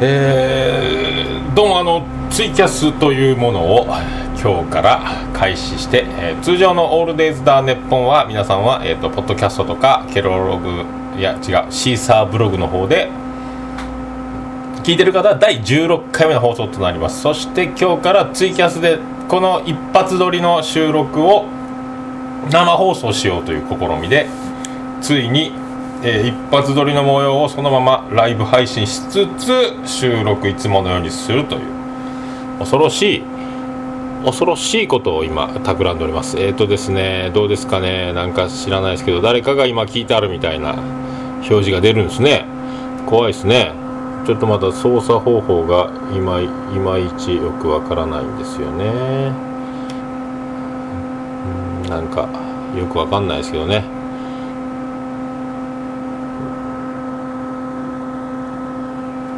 えー、どうもあのツイキャスというものを今日から開始して、えー、通常の「オールデイズ・ダー・ネッポンは」皆さんは、えーと、とポッドキャストとかケロログいや違うシーサーブログの方で聞いてる方は第16回目の放送となります。そして今日からツイキャスでこの一発撮りの収録を生放送しようという試みでついにえー、一発撮りの模様をそのままライブ配信しつつ収録いつものようにするという。恐ろしい恐ろしいことを今企んでおります。えっ、ー、とですねどうですかね？なんか知らないですけど誰かが今聞いてあるみたいな表示が出るんですね。怖いですね。ちょっとまだ操作方法がいまいちよくわからないんですよね。なんかよくわかんないですけどね。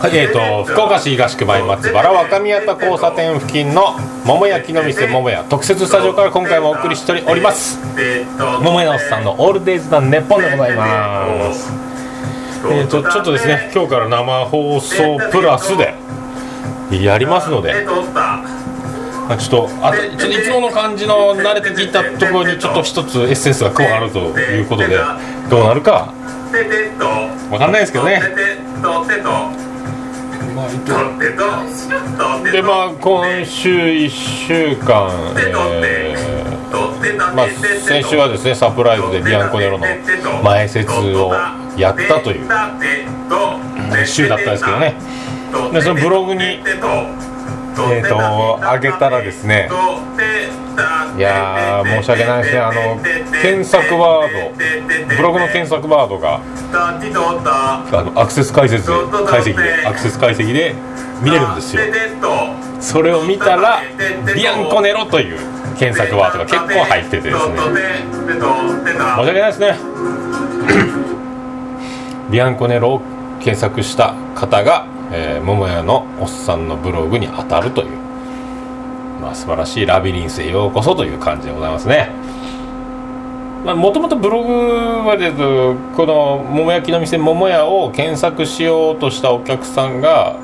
えーと、福岡市東区前松原若宮田交差点付近の桃焼きの店桃屋特設スタジオから今回もお送りしております。桃屋のおっさんのオールデイズ・ザ・ネッポンでございます。えーと、ちょっとですね今日から生放送プラスでやりますので。ちょっとあとちょっといつもの感じの慣れてきたところにちょっと一つエッセンスが加わるということでどうなるか分かんないですけどね。まあ、でまあ今週1週間、えーまあ、先週はですねサプライズでビアンコネロの前説をやったという週だったんですけどね。でそのブログにえっ、ー、と上げたらですねいや申し訳ないですね。あの検索ワードブログの検索ワードがあのアクセス解説解析でアクセス解析で見れるんですよ。それを見たらビアンコネロという検索ワードが結構入っててですね。申し訳ないですね。ビアンコネロを検索した方が、えー、桃屋のおっさんのブログに当たるという。まあ、素晴らしいラビリンスへようこそという感じでございますね。もともとブログはでこの桃焼きの店桃屋を検索しようとしたお客さんが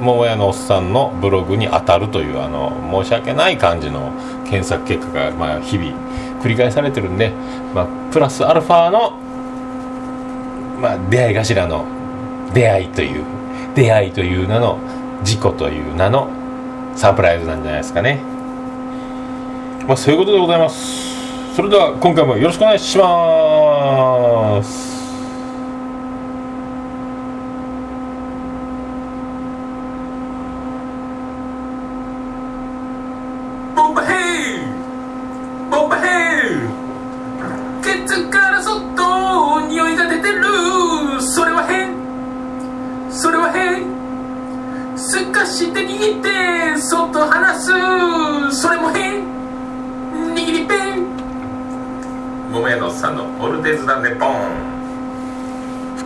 桃屋のおっさんのブログに当たるというあの申し訳ない感じの検索結果が、まあ、日々繰り返されてるんで、まあ、プラスアルファの、まあ、出会い頭の出会いという出会いという名の事故という名のサプライズなんじゃないですかね。まあそういうことでございます。それでは今回もよろしくお願いします。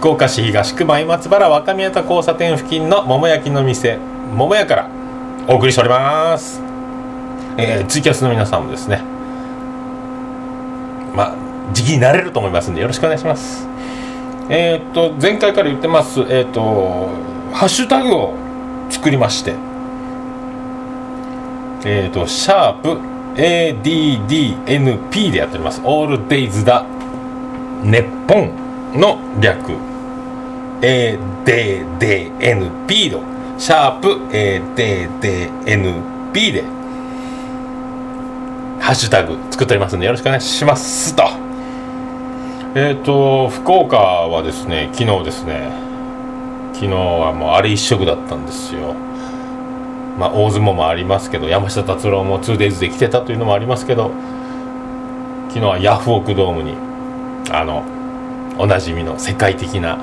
福岡市東区前松原若宮田交差点付近の桃焼きの店桃屋からお送りしております。えー、ツイキャスの皆さんもですねまあ時期になれると思いますんでよろしくお願いします。えっ、と前回から言ってますえっ、とハッシュタグを作りましてえっ、とシャープ ADDNP でやっております。オールデイズだ日本の略。ADDNP のシャープ ADDNP でハッシュタグ作っておりますのでよろしくお願いしますと。えっ、ー、と福岡はですね昨日ですね昨日はもうあれ一色だったんですよ。まあ大相撲もありますけど山下達郎も 2days で来てたというのもありますけど昨日はヤフオクドームにあのおなじみの世界的な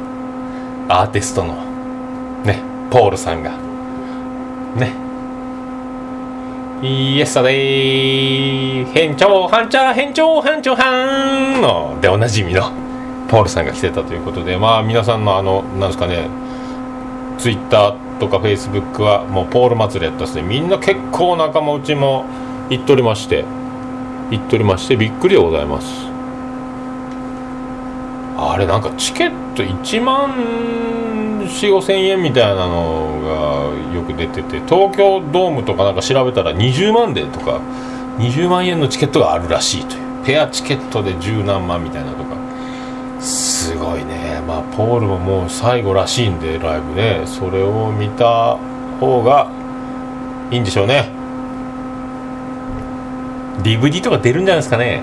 アーティストのねポールさんが。ね。イエスタデイ。変調半茶変調半調半のでおなじみのポールさんが来てたということでまあ皆さんのあのなんですかねツイッターとかフェイスブックはもうポール祭りやったですね。みんな結構仲間内も行っとりまして行っとりましてびっくりでございます。あれなんかチケット1万4 5千円みたいなのがよく出てて東京ドームとかなんか調べたら20万でとか20万円のチケットがあるらしいという。ペアチケットで十何万みたいなとか。すごいね。まあポールももう最後らしいんでライブね。それを見た方がいいんでしょうね。DVD とか出るんじゃないですかね。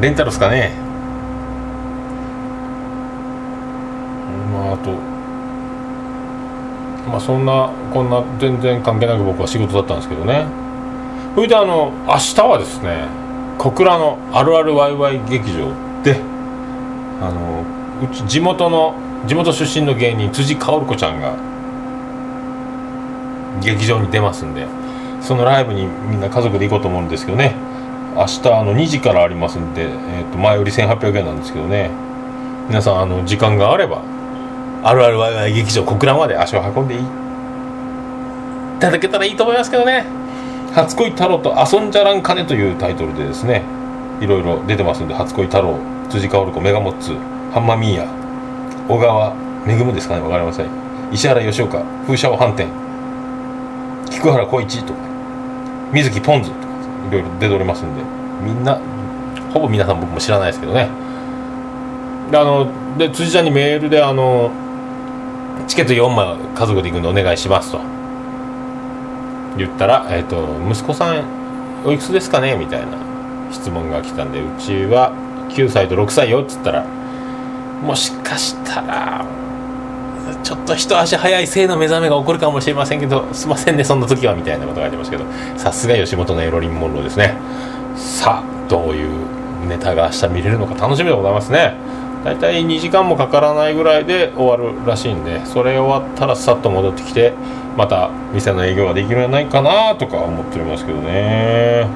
レンタルですかねまああと。まあそんなこんな全然関係なく僕は仕事だったんですけどね。それであの明日はですね小倉のあるあるワイワイ劇場であのうち地元の地元出身の芸人辻薫子ちゃんが劇場に出ますんでそのライブにみんな家族で行こうと思うんですけどね。明日あの2時からありますんで、えー、と前より1800円なんですけどね。皆さんあの時間があればあるあるワイワイ劇場小倉まで足を運んでいただけたらいいと思いますけどね「初恋太郎と遊んじゃらんかね」というタイトルでですねいろいろ出てますんで初恋太郎辻薫子メガモッツハンマミーヤ小川めぐむですかねわかりません。石原吉岡風車を反転菊原浩一とか水木ポンズとかいろいろ出ておりますんでみんなほぼ皆さん僕も知らないですけどね。であので辻ちゃんにメールであのチケット4枚家族で行くんでお願いしますと。言ったら、えーと「息子さんおいくつですかね?」みたいな質問が来たんでうちは9歳と6歳よ。っつったらもしかしたらちょっと一足早い性の目覚めが起こるかもしれませんけどすいませんねそんな時は。みたいなことが書いてますけどさすが吉本のエロリン・モンローですね。さあどういうネタが明日見れるのか楽しみでございますね。大体2時間もかからないぐらいで終わるらしいんでそれ終わったらさっと戻ってきてまた店の営業ができるんじゃないかなとか思っておりますけどね。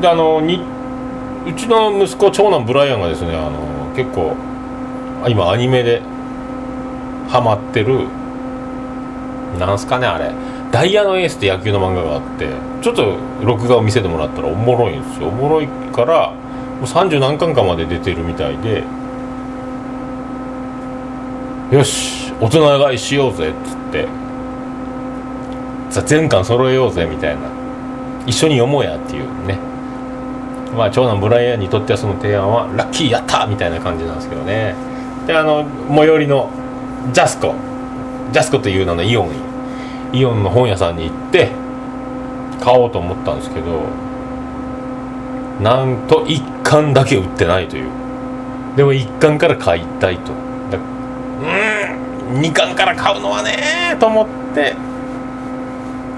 であのにうちの息子長男ブライアンがですねあの結構今アニメでハマってるなんすかねあれ。ダイヤのエースって野球の漫画があってちょっと録画を見せてもらったらおもろいんですよ。おもろいからもう30何巻かまで出てるみたいでよし大人買いしようぜっつって。さ全巻揃えようぜみたいな。一緒に読もうやっていうね。まあ長男ブライアンにとってはその提案はラッキーやったみたいな感じなんですけどね。であの最寄りのジャスコ。ジャスコという名のイオンイオンの本屋さんに行って買おうと思ったんですけどなんと1巻だけ売ってないという。でも1巻から買いたいと。2巻から買うのはねと思って。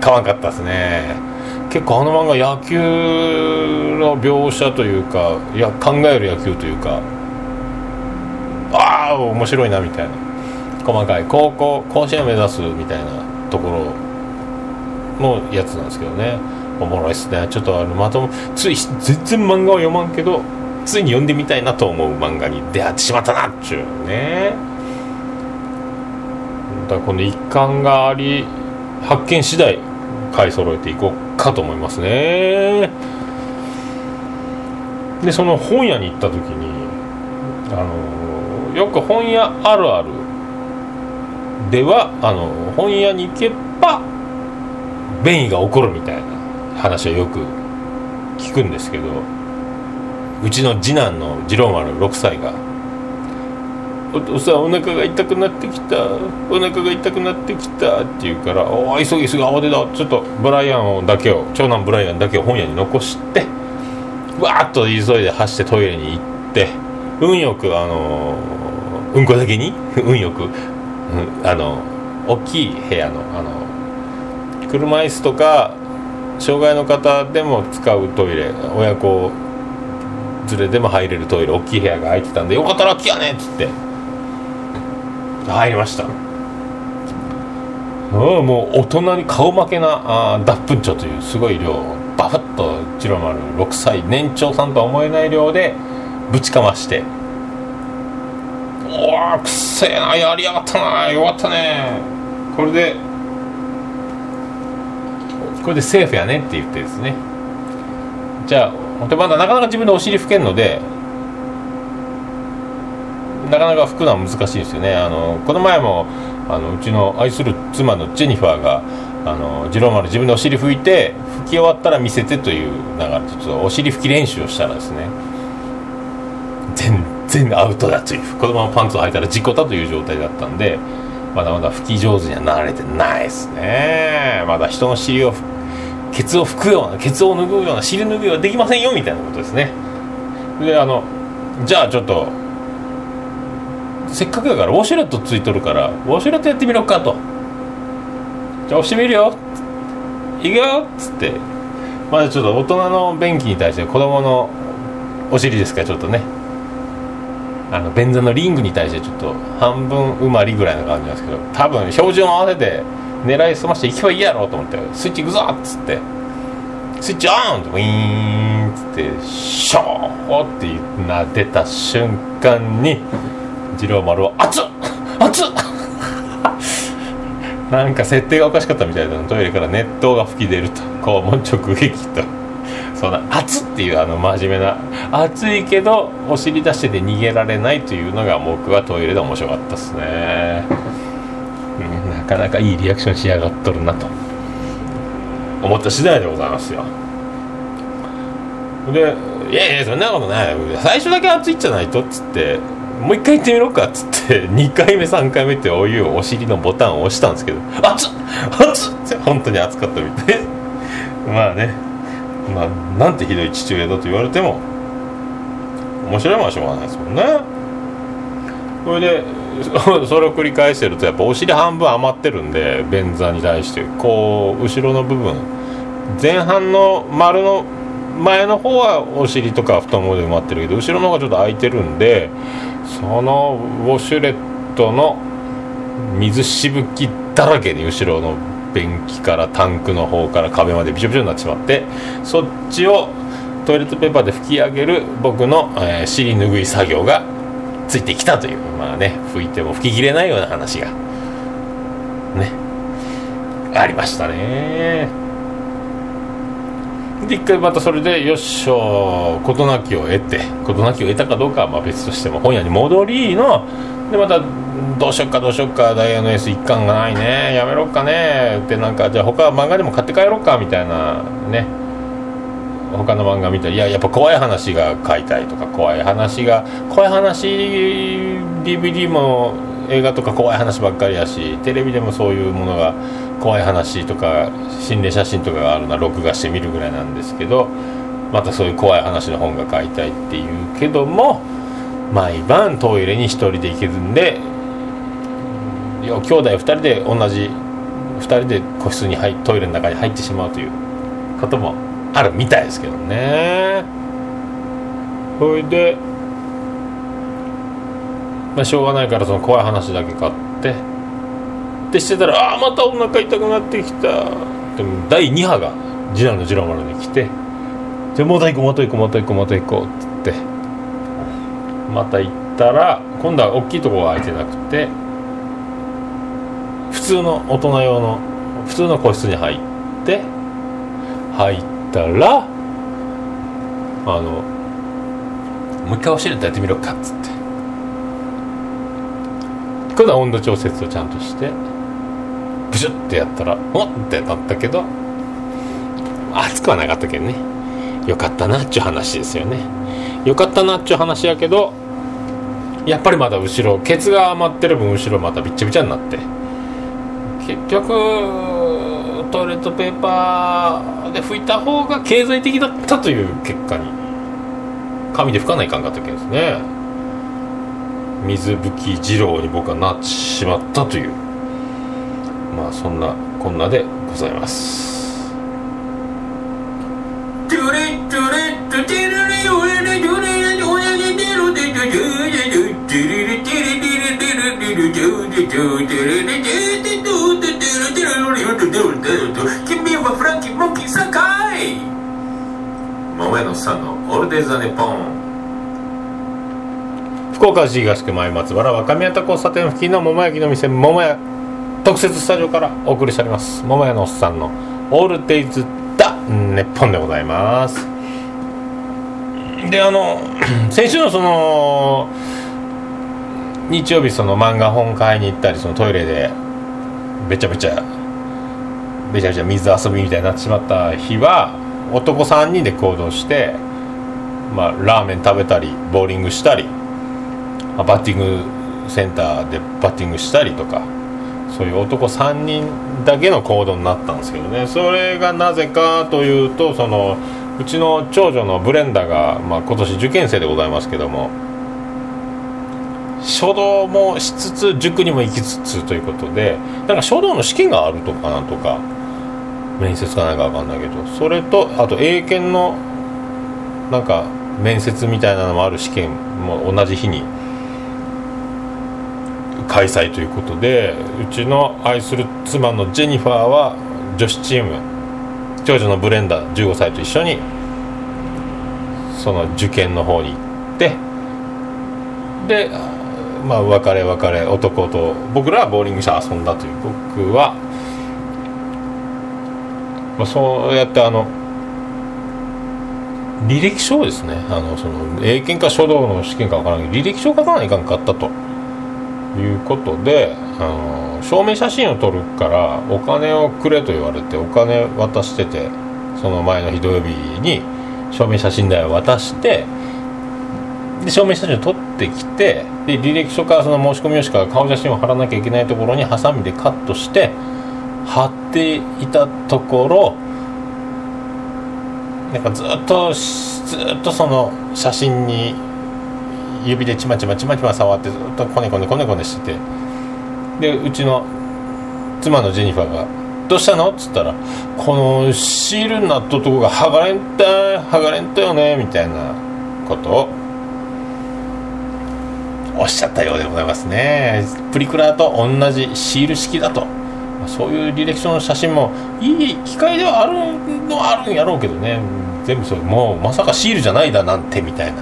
買わんかったですね。結構あの漫画野球の描写というかいや考える野球というかああ面白いなみたいな。細かい。高校甲子園目指すみたいなところのやつなんですけどね。おもろいっすね。ちょっとあのまともつい全然漫画を読まんけどついに読んでみたいなと思う漫画に出会ってしまったなっちゅうね。だこの一巻があり発見次第買い揃えていこうかと思いますね。でその本屋に行った時にあのよく本屋あるあるではあの本屋に行けば便意が起こるみたいな話はよく聞くんですけどうちの次男の次郎丸6歳が「お父さお腹が痛くなってきた。お腹が痛くなってきた」って言うから「おお急ぎ急ぎ慌てだちょっとブライアンだけを長男ブライアンだけを本屋に残してわーっと急いで走ってトイレに行って運よくあのうんこだけに？運よく、うん、あの大きい部屋のあの車椅子とか障害の方でも使うトイレ親子連れでも入れるトイレ大きい部屋が空いてたんでよかったらラッキーやねっつって。入りました。うんもう大人に顔負けなあ脱粉腸というすごい量バフッとジロ丸6歳年長さんとは思えない量でぶちかまして。おおくっせえなやりやがったなよかったね。これでこれでセーフやねって言ってですね。じゃあでまだなかなか自分でお尻拭けんのでなかなか拭くのは難しいですよね。あのこの前もあのうちの愛する妻のジェニファーがあの次郎丸自分でお尻拭いて拭き終わったら見せてという流れでちょっとお尻拭き練習をしたらですね全然アウトだというこのままパンツを履いたら事故だという状態だったんでまだまだ拭き上手にはなれてないですね。まだ人の尻をケツを拭くようなケツを拭うような尻拭いはできませんよみたいなことですね。であのじゃあちょっとせっかくだからウォシュレットついとるからウォシュレットやってみろかと。じゃあ押してみるよ。いくよ。っつって。まだちょっと大人の便器に対して子供のお尻ですからちょっとね。あの便座のリングに対してちょっと半分埋まりぐらいな感じなんですけど多分標準を合わせて狙いすましていけばいいやろうと思ってスイッチいくぞっつって。スイッチオンってウィーンっつってショーってな出た瞬間に次郎丸は熱っ熱っ。なんか設定がおかしかったみたいな。トイレから熱湯が吹き出ると。肛門直撃と。そんな熱っていうあの真面目な熱いけどお尻出してて逃げられないというのが僕はトイレで面白かったですね、うん、なかなかいいリアクションしやがっとるなと。思った次第でございますよ。で「いやいやそんなことない。最初だけ熱いじゃないと」っつって。もう一回行ってみろかっつって 2回目3回目ってお湯をお尻のボタンを押したんですけど「熱っ熱っ!」って本当に熱かったみたい まあねまあなんてひどい父親だと言われても面白いものはしょうがないですもんねそれで それを繰り返してるとやっぱお尻半分余ってるんで便座に対してこう後ろの部分前半の丸の前の方はお尻とか太ももで埋まってるけど後ろの方がちょっと空いてるんでそのウォシュレットの水しぶきだらけに後ろの便器からタンクの方から壁までびしょびしょになってしまってそっちをトイレットペーパーで拭き上げる僕の、えー尻拭い作業がついてきたというまあね拭いても拭ききれないような話がねありましたね。で一回またそれでよっしょ事なきを得て事なきを得たかどうかはまあ別としても本屋に戻りのでまたどうしよっかどうしよっかダイヤのエース一巻がないねやめろっかねってなんかじゃあ他漫画でも買って帰ろうかみたいなね。他の漫画見たらいややっぱ怖い話が買いたいとか怖い話が怖い話 DVD も映画とか怖い話ばっかりやしテレビでもそういうものが怖い話とか心霊写真とかがあるのは録画して見るぐらいなんですけどまたそういう怖い話の本が買いたいっていうけども毎晩トイレに一人で行けずんでいや兄弟2人で同じ2人で個室に入トイレの中に入ってしまうということもあるみたいですけどね。それでまあしょうがないからその怖い話だけ買って。でしてたらああまたお腹痛くなってきた。でも第2波が次男の次郎丸に来て。じゃあまた行こうまた行こうまた行こうまた行こうって言って。また行ったら今度は大きいとこが空いてなくて。普通の大人用の普通の個室に入って入ったらあのもう一回教えてやってみろかっつって。今度は温度調節をちゃんとしてブシュッてやったらおっってなったけど熱くはなかったけどね。よかったなっちゅう話ですよね。よかったなっちゅう話やけどやっぱりまだ後ろケツが余ってる分後ろまたびっちゃびちゃになって。結局トイレットペーパーで拭いた方が経済的だったという結果に紙で拭かないかんかったわけですね。水拭き二郎に僕はなってしまったという。まあそんなこんなでございます。トゥレトゥレトゥテレレオレレトゥレレオレレテロテトゥトゥレトゥテレレテレテレテレテレトゥテトゥテレレテテトゥテテロテ君はフランキーモンキーさんかい。桃屋のさんのオールデイ・ザ・ネポン。福岡市東区前松原若宮田交差点付近の桃焼きの店桃屋特設スタジオからお送りしております。桃屋のおっさんのオールデイズ・ダ・ネッポンでございます。であの 先週のその日曜日その漫画本買いに行ったりそのトイレでべちゃべちゃべちゃべちゃ水遊びみたいになってしまった日は男3人で行動して、まあ、ラーメン食べたりボーリングしたり、まあバッティングセンターでバッティングしたりとかそういう男3人だけの行動になったんですけどね。それがなぜかというとそのうちの長女のブレンダが、まあ、今年受験生でございますけども書道もしつつ塾にも行きつつということでなんか書道の試験があるとかなんとか面接かなんか分かんないけどそれとあと英検のなんか面接みたいなのもある試験も同じ日に開催ということでうちの愛する妻のジェニファーは女子チーム長女のブレンダー15歳と一緒にその受験の方に行ってでまあ別れ別れ男と僕らはボーリングして遊んだという僕は、まあ、そうやってあの履歴書をですねあのその英検か書道の試験か分からないけど履歴書を書かないかんかったと。いうことであの証明写真を撮るからお金をくれと言われてお金渡しててその前の日土曜日に証明写真代を渡してで証明写真を撮ってきてで履歴書からその申し込み用紙から顔写真を貼らなきゃいけないところにハサミでカットして貼っていたところなんかずっとずっとその写真に指でちまちまちまちま触ってずっとこねこねこねこねしてて。でうちの妻のジェニファーが「どうしたの?」っつったら「このシールになったとこが剥がれんた剥がれんたよね」みたいなことをおっしゃったようでございますね。プリクラと同じシール式だと。そういう履歴書の写真もいい機会ではあるのはあるんやろうけどね。全部それもうまさかシールじゃないだなんてみたいな。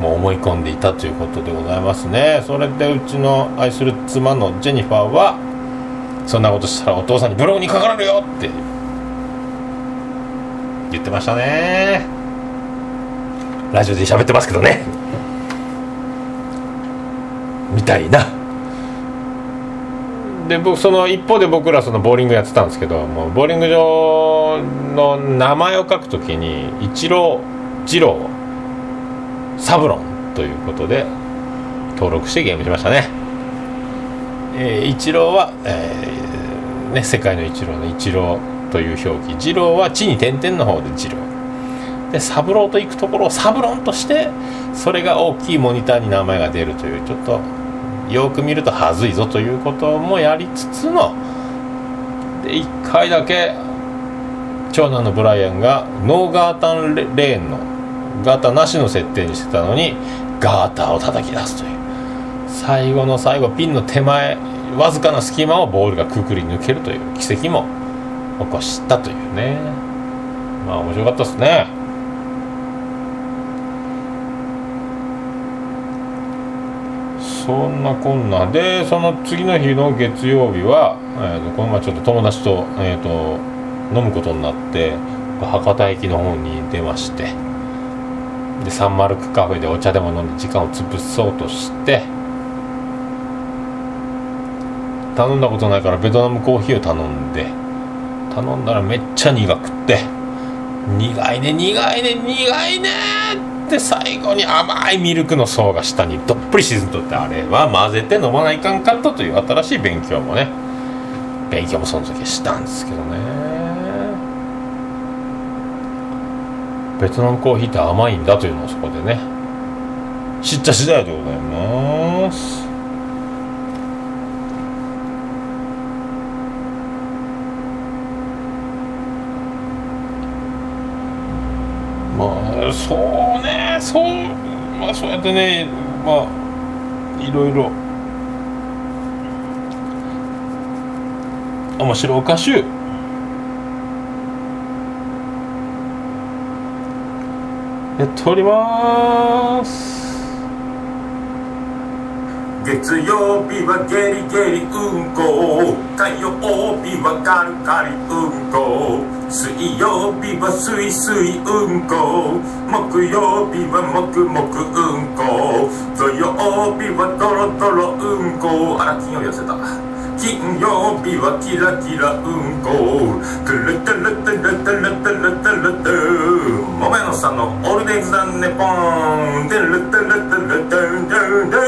もう思い込んでいたということでございますね。それでうちの愛する妻のジェニファーはそんなことしたらお父さんにブログに書かれるよって言ってましたね。ラジオで喋ってますけどね。みたいな。で僕その一方で僕らそのボーリングやってたんですけどもうボーリング場の名前を書くときに一郎二郎サブロンということで登録してゲームしましたね、えー、一郎は、えーね、世界の一郎の一郎という表記。二郎は地に点々の方で二郎でサブローと行くところをサブロンとしてそれが大きいモニターに名前が出るというちょっとよく見るとはずいぞということもやりつつので1回だけ長男のブライアンがノーガータンレーンのガーターなしの設定にしてたのにガーターを叩き出すという。最後の最後ピンの手前わずかな隙間をボールがくくり抜けるという奇跡も起こしたというね。まあ面白かったですね。そんなこんなでその次の日の月曜日は、えー、とこの前ちょっと友達と,、えー、と飲むことになって博多駅の方に出まして。でサンマルクカフェでお茶でも飲んで時間を潰そうとして頼んだことないからベトナムコーヒーを頼んで頼んだらめっちゃ苦くって苦いね苦いね苦いねって最後に甘いミルクの層が下にどっぷり沈んどってあれは混ぜて飲まないかんかったという新しい勉強もね勉強もその時したんですけどね。ベトナムコーヒーって甘いんだというのをそこでね。知った次第でございます。まあそうねそうまあそうやってねまあいろいろ。面白おかしゅう。やっております。月曜日はゲリゲリうんこ。火曜日はガリガリうんこ。水曜日はスイスイうんこ。木曜日はもくもくうんこ。土曜日はドロドロうんこ。あら金曜日忘れた。金曜日はキラキラうんこトゥルトゥルトゥルトゥルトゥルトゥルトゥ桃屋のさんのオールデイズ・ザ・ネポン。トゥルトゥルトゥルトゥルトゥルトゥ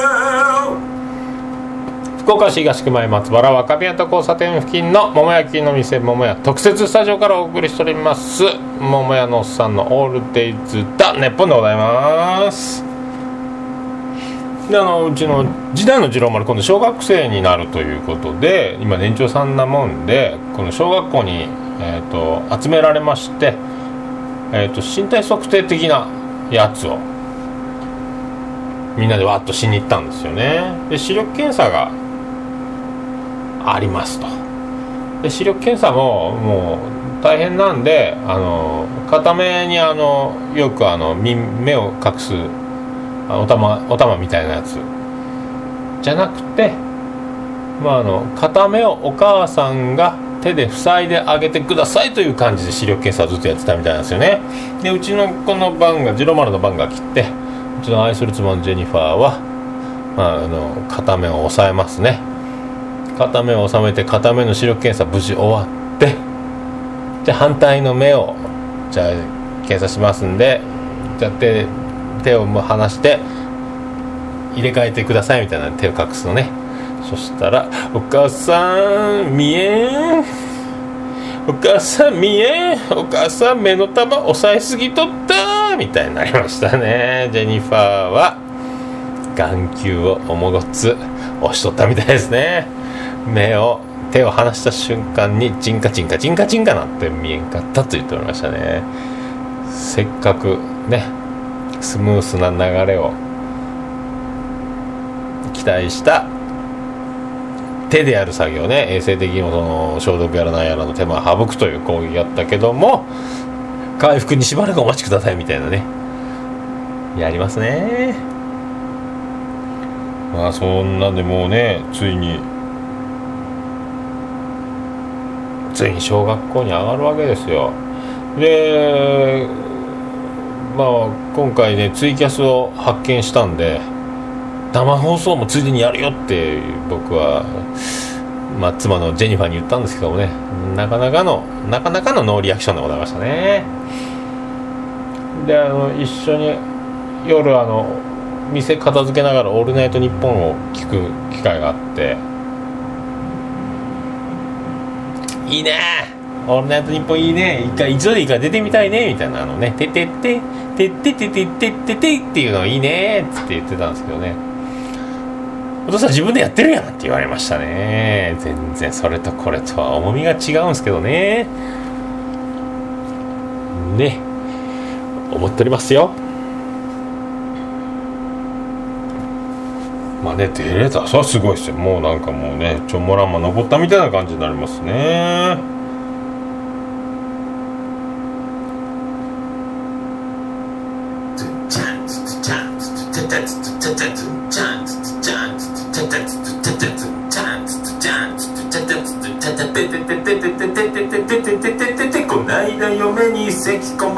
福岡市東区前松原若宮と交差点付近の桃焼きの店桃屋特設スタジオからお送りしております。桃屋のおっさんのオールデイズ・だネッポンでございます。であのうちの時代の次郎丸今度小学生になるということで今年長さんなもんでこの小学校に、えーと、集められまして、えーと、身体測定的なやつをみんなでわっとしに行ったんですよね。で視力検査がありますと。で視力検査ももう大変なんであの片目にあのよくあの目を隠すお玉お玉みたいなやつ。じゃなくてまああの片目をお母さんが手で塞いであげてくださいという感じで視力検査をずっとやってたみたいなんですよね。でうちの子の番が次郎丸の番が来てうちの愛する妻のジェニファーは、まあ、あの片目を押さえますね。片目を収めて片目の視力検査無事終わってじゃあ反対の目をじゃあ検査しますんでじゃあ手手を離して入れ替えてくださいみたいな手を隠すのね。そしたら「お母さん見えん。お母さん見えん。お母さん目の玉押さえすぎとった」みたいになりましたね。ジェニファーは眼球をおもごつ押しとったみたいですね。目を手を離した瞬間にチンカチンカチンカチンカなって見えんかったと言っておりましたね。せっかくねスムースな流れを期待した手でやる作業ね。衛生的にもその消毒やらなんやらの手間を省くという攻撃やったけども回復にしばらくお待ちくださいみたいなね。やりますね。まあそんなんでもうねついについに小学校に上がるわけですよ。でまあ今回ねツイキャスを発見したんで生放送もついでにやるよって僕は、まあ、妻のジェニファーに言ったんですけどもね。なかなかのなかなかのノーリアクションでございましたね。であの一緒に夜あの店片付けながら「オールナイトニッポン」を聞く機会があって。いいね「オールナイトニッポン」いいね。一回一度でいいから出てみたいね。みたいなのね「ててって。ててててててて」っていうのいいね。っつって言ってたんですけどね。お父さん自分でやってるやんって言われましたね。全然。それとこれとは重みが違うんですけどね。ね。思っておりますよ。まあね出れたさすごいっすよ。もうなんかもうねちょもらんま登ったみたいな感じになりますね。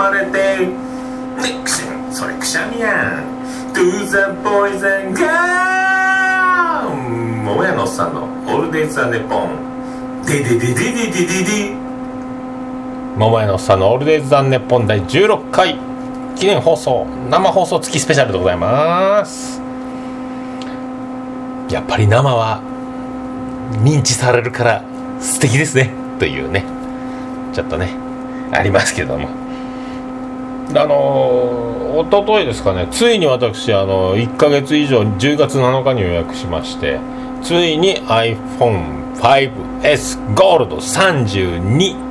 まれてねくしんそれくしゃみやん。To the boys and girls 桃屋のおっさんのオールデイズ・ザ・ネポン。デデデデデデデデ桃屋のおっさんのオールデイズ・ザ・ネポン第16回。記念放送生放送付きスペシャルでございます。やっぱり生は認知されるから素敵ですね。というね。ちょっとねありますけども。あのおとといですかね。ついに私あの1か月以上10月7日に予約しましてついに iPhone5S ゴールド32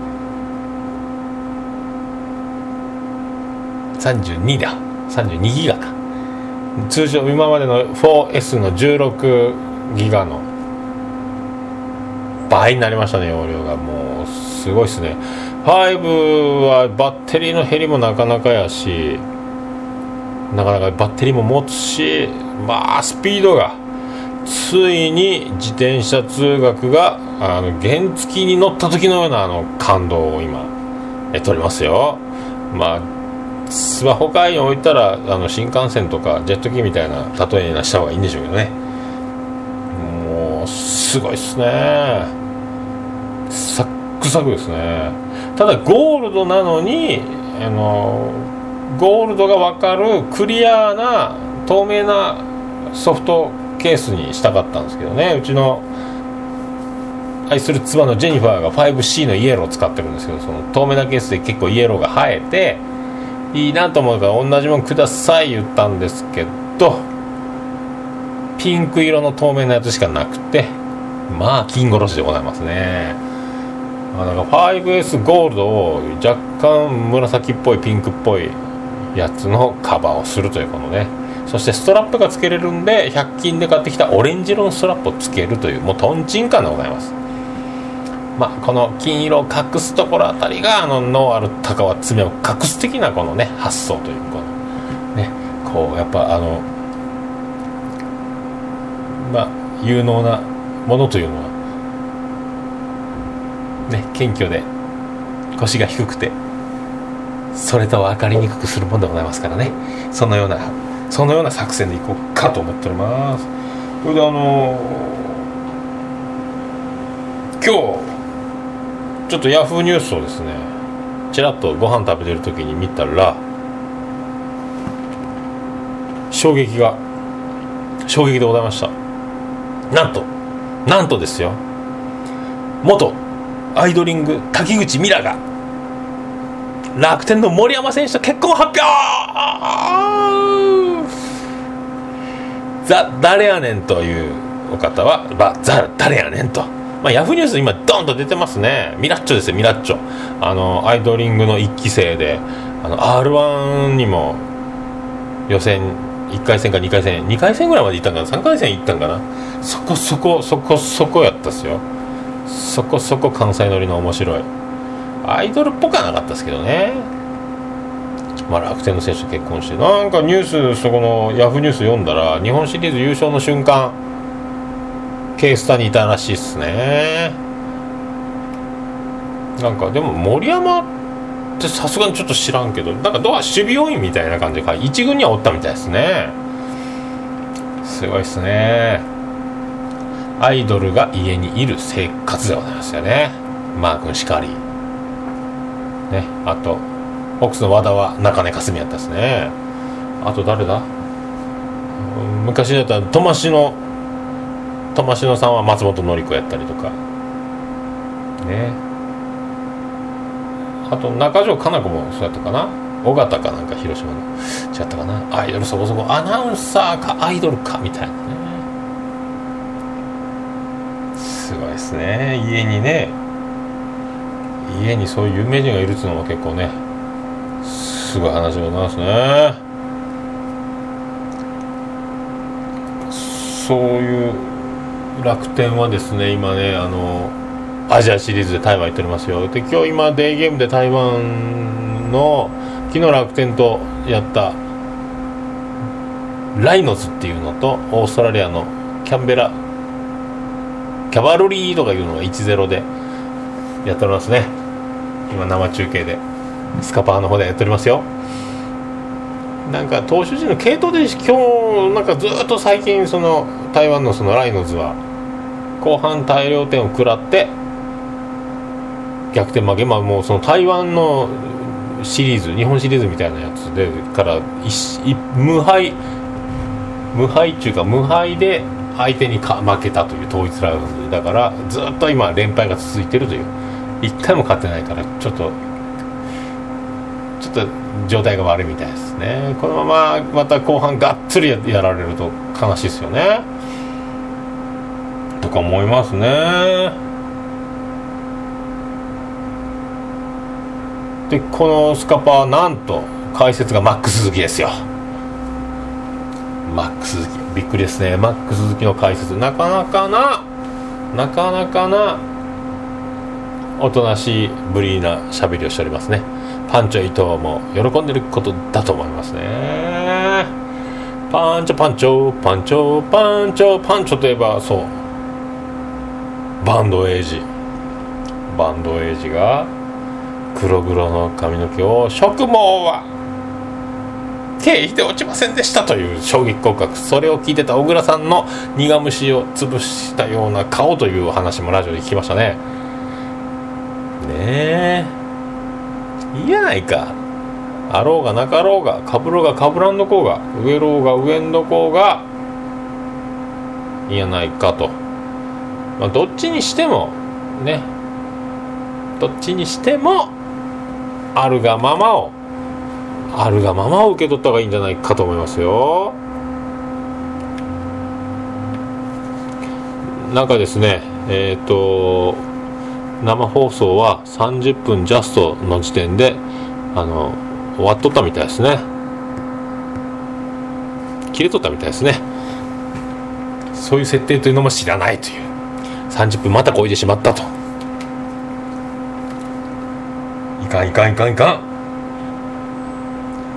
32だ。32ギガか。通常今までの 4S の16ギガの倍になりましたね容量が。もうすごいっすね。5はバッテリーの減りもなかなかやしなかなかバッテリーも持つしまあスピードがついに自転車通学があの原付に乗った時のようなあの感動を今得ておりますよ。まあスマホ会に置いたらあの新幹線とかジェット機みたいな例えにした方がいいんでしょうけどね。もうすごいっすね。サクですね。ただゴールドなのにあのゴールドが分かるクリアな透明なソフトケースにしたかったんですけどね。うちの愛する妻のジェニファーが 5C のイエローを使ってるんですけどその透明なケースで結構イエローが生えていいなと思うから同じものください言ったんですけどピンク色の透明なやつしかなくてまあ金殺しでございますね。あだから 5S ゴールドを若干紫っぽいピンクっぽいやつのカバーをするというこのね。そしてストラップが付けれるんで100均で買ってきたオレンジ色のストラップを付けるというもうトンチンカンでございます。まあ、この金色を隠すところあたりがあの脳ある鷹は爪を隠す的なこのね発想というこのねこうやっぱあのまあ有能なものというのはね謙虚で腰が低くてそれと分かりにくくするものでございますからね。そのようなそのような作戦でいこうかと思っております。それであの今日ちょっとヤフーニュースをですねちらっとご飯食べてる時に見たら衝撃が衝撃でございました。なんとなんとですよ。元アイドリング滝口ミラが楽天の森山選手と結婚発表!ザ・誰やねんというお方は、まあ、ザ・誰やねんと。まあ、ヤフーニュース今ドンと出てますね。ミラッチョですよミラッチョ。あのアイドリングの1期生であの r 1にも予選1回戦か2回戦2回戦ぐらいまで行ったんかな？3回戦行ったんかな？そこそこそこそこやったっすよ。そこそこ関西乗りの面白い。アイドルっぽくはなかったですけどね。まあ、楽天の選手と結婚して。なんかニュースそこのヤフーニュース読んだら日本シリーズ優勝の瞬間ケースタにいたらしいっすね。なんかでも森山ってさすがにちょっと知らんけどなんかドア守備要員みたいな感じで一軍にはおったみたいですね。すごいっすね。アイドルが家にいる生活でございますよね。マー君しかり。ね。あとホークスの和田は中根かすみやったですね。あと誰だ？昔だったらトマシの玉城さんは松本紀子やったりとか。ね。あと中条かな子もそうやったかな。尾形かなんか広島の違ったかな。アイドルそこそこアナウンサーかアイドルかみたいなね。ですね。家にね。家にそういう有名人がいるっていうのも結構ねすごい話でございますね。そういう楽天はですね今ねあのアジアシリーズで台湾行っておりますよ。で今日今デーゲームで台湾の昨日楽天とやったライノズっていうのとオーストラリアのキャンベラキャバルリーとかいうのが1-0でやっておりますね。今生中継で。スカパーの方でやっておりますよ。なんか投手陣の系統で今日なんかずっと最近その台湾のそのライノズは後半大量点を食らって逆転負け。まあもうその台湾のシリーズ日本シリーズみたいなやつでから無敗無敗っていうか無敗で相手にか負けたという統一ラウンドだからずっと今連敗が続いてるという。1回も勝てないからちょっとちょっと状態が悪いみたいですね。このまままた後半がっつりやられると悲しいですよね。とか思いますね。でこのスカパーなんと解説がマックス鈴木ですよ。マックス鈴木。びっくりですね。マックス鈴木の解説。なかなかななかなかなおとなしいぶりな喋りをしておりますね。パンチョ伊藤も喜んでることだと思いますね。パンチョパンチョパンチョパンチョパンチョといえばそう。バンドエイジ。バンドエイジが黒々の髪の毛を植毛は経費で落ちませんでしたという衝撃告白それを聞いてた小倉さんの苦虫を潰したような顔というお話もラジオで聞きましたね。ねえ。いいやないか。あろうがなかろうがかぶろうがかぶらんどこうが植えろうが植えんどこうがいいやないかと、まあ、どっちにしてもね。どっちにしてもあるがままをあるがままを受け取った方がいいんじゃないかと思いますよ。なんかですねえっ、と生放送は30分ジャストの時点であの終わっとったみたいですね。切れとったみたいですね。そういう設定というのも知らないという。30分またこいでしまったと。いかんいかんいかんいかん。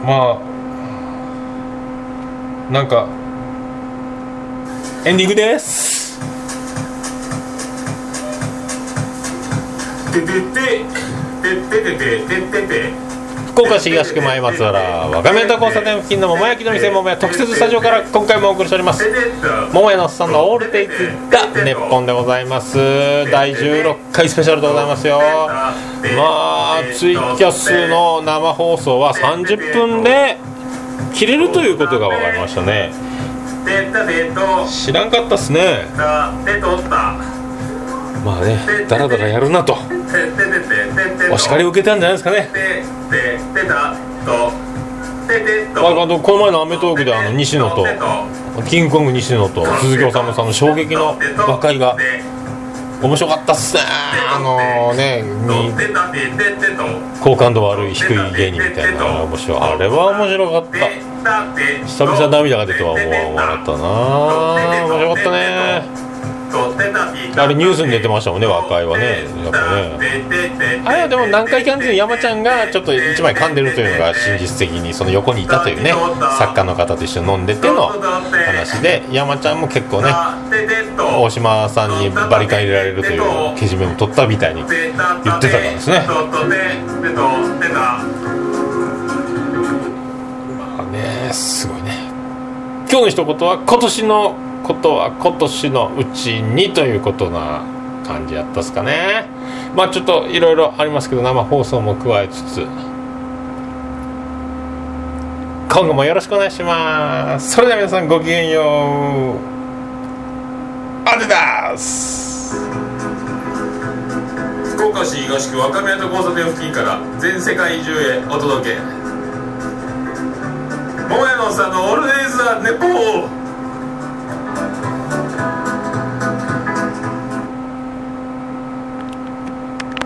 まあなんかエンディングです。てててててててててて。福岡市東区前松原若宮と交差点付近の桃焼きの店桃屋特設スタジオから今回もお送りしております。桃屋のおっさんのオールテイツが日本でございます。第16回スペシャルでございますよ。まあツイキャスの生放送は30分で切れるということが分かりましたね。知らんかったっすね。まあねダラダラやるなと。お叱りを受けたんじゃないですかね。あのこの前の『アメトーーク』であの西野とキングコング西野と鈴木おさむさんの衝撃の和解が面白かったっすね。あのね好感度悪い低い芸人みたいな面白い。あれは面白かった。久々涙が出ては思わなかったな面白かったねあれニュースに出てましたもんね和解はね。やっぱね。あれはでも南海キャンディーズの山ちゃんがちょっと一枚噛んでるというのが真実的にその横にいたというね作家の方と一緒に飲んでての話で山ちゃんも結構ね大島さんにバリカン入れられるというけじめも取ったみたいに言ってたからですねまあねすごいね今日の一言は今年のことは今年のうちにということな感じやったっすかね。まあちょっといろいろありますけど生放送も加えつつ。今後もよろしくお願いします。それでは皆さんごきげんよう。アデダス福岡市東区若宮と交差点付近から全世界中へお届け。桃屋のさんのオールデイズ・ザ・ネポー。